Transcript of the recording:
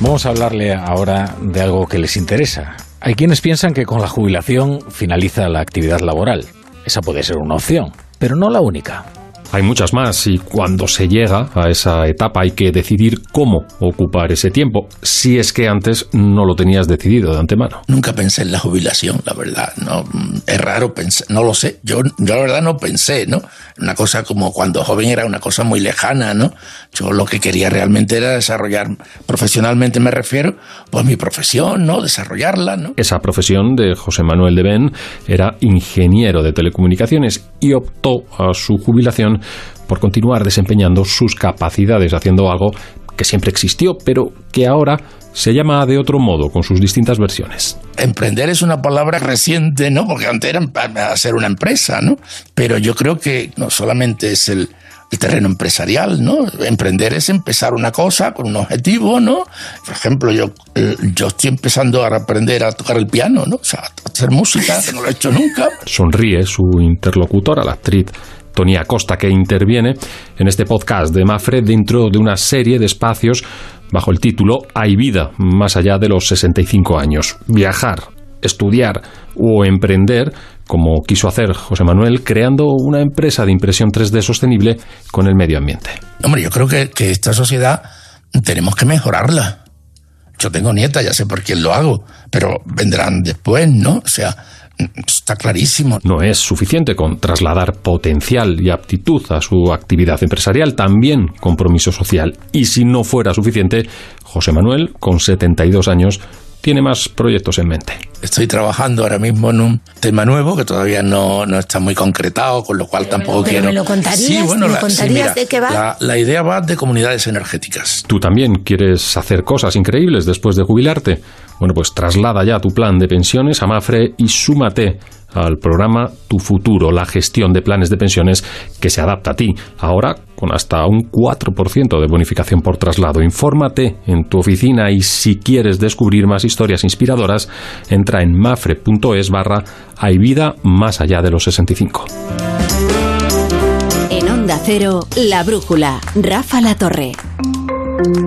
Vamos a hablarle ahora de algo que les interesa. Hay quienes piensan que con la jubilación finaliza la actividad laboral. Esa puede ser una opción, pero no la única. Hay muchas más y cuando se llega a esa etapa hay que decidir cómo ocupar ese tiempo, si es que antes no lo tenías decidido de antemano. Nunca pensé en la jubilación, la verdad. No, es raro pensar, no lo sé. Yo, yo la verdad no pensé, ¿no? Una cosa como cuando joven era una cosa muy lejana, ¿no? Yo lo que quería realmente era desarrollar, profesionalmente me refiero, pues mi profesión, ¿no? Desarrollarla, ¿no? Esa profesión de José Manuel de Ben era ingeniero de telecomunicaciones y optó a su jubilación por continuar desempeñando sus capacidades haciendo algo que siempre existió, pero que ahora se llama de otro modo, con sus distintas versiones. Emprender es una palabra reciente, ¿no? Porque antes era hacer una empresa, ¿no? Pero yo creo que no solamente es el, terreno empresarial, ¿no? Emprender es empezar una cosa con un objetivo, ¿no? Por ejemplo, yo, eh, yo estoy empezando a aprender a tocar el piano, ¿no? O sea, a hacer música, que no lo he hecho nunca. Sonríe su interlocutora, la actriz Tony Acosta, que interviene en este podcast de Mafre dentro de una serie de espacios bajo el título Hay vida más allá de los 65 años. Viajar, estudiar o emprender, como quiso hacer José Manuel, creando una empresa de impresión 3D sostenible con el medio ambiente. Hombre, yo creo que, que esta sociedad tenemos que mejorarla. Yo tengo nieta, ya sé por quién lo hago, pero vendrán después, ¿no? O sea, Está clarísimo. No es suficiente con trasladar potencial y aptitud a su actividad empresarial, también compromiso social. Y si no fuera suficiente, José Manuel, con 72 años, tiene más proyectos en mente. Estoy trabajando ahora mismo en un tema nuevo que todavía no, está muy concretado, con lo cual tampoco quiero. ¿Me lo contarías? Sí, bueno, ¿Me contarías de qué va? La, la, idea va de comunidades energéticas. Tú también quieres hacer cosas increíbles después de jubilarte. Bueno, pues traslada ya tu plan de pensiones a Mafre y súmate al programa Tu Futuro, la gestión de planes de pensiones que se adapta a ti. Ahora con hasta un 4% de bonificación por traslado. Infórmate en tu oficina y si quieres descubrir más historias inspiradoras, entra en mafre.es barra Hay vida más allá de los 65. En Onda Cero, La Brújula, Rafa La Torre.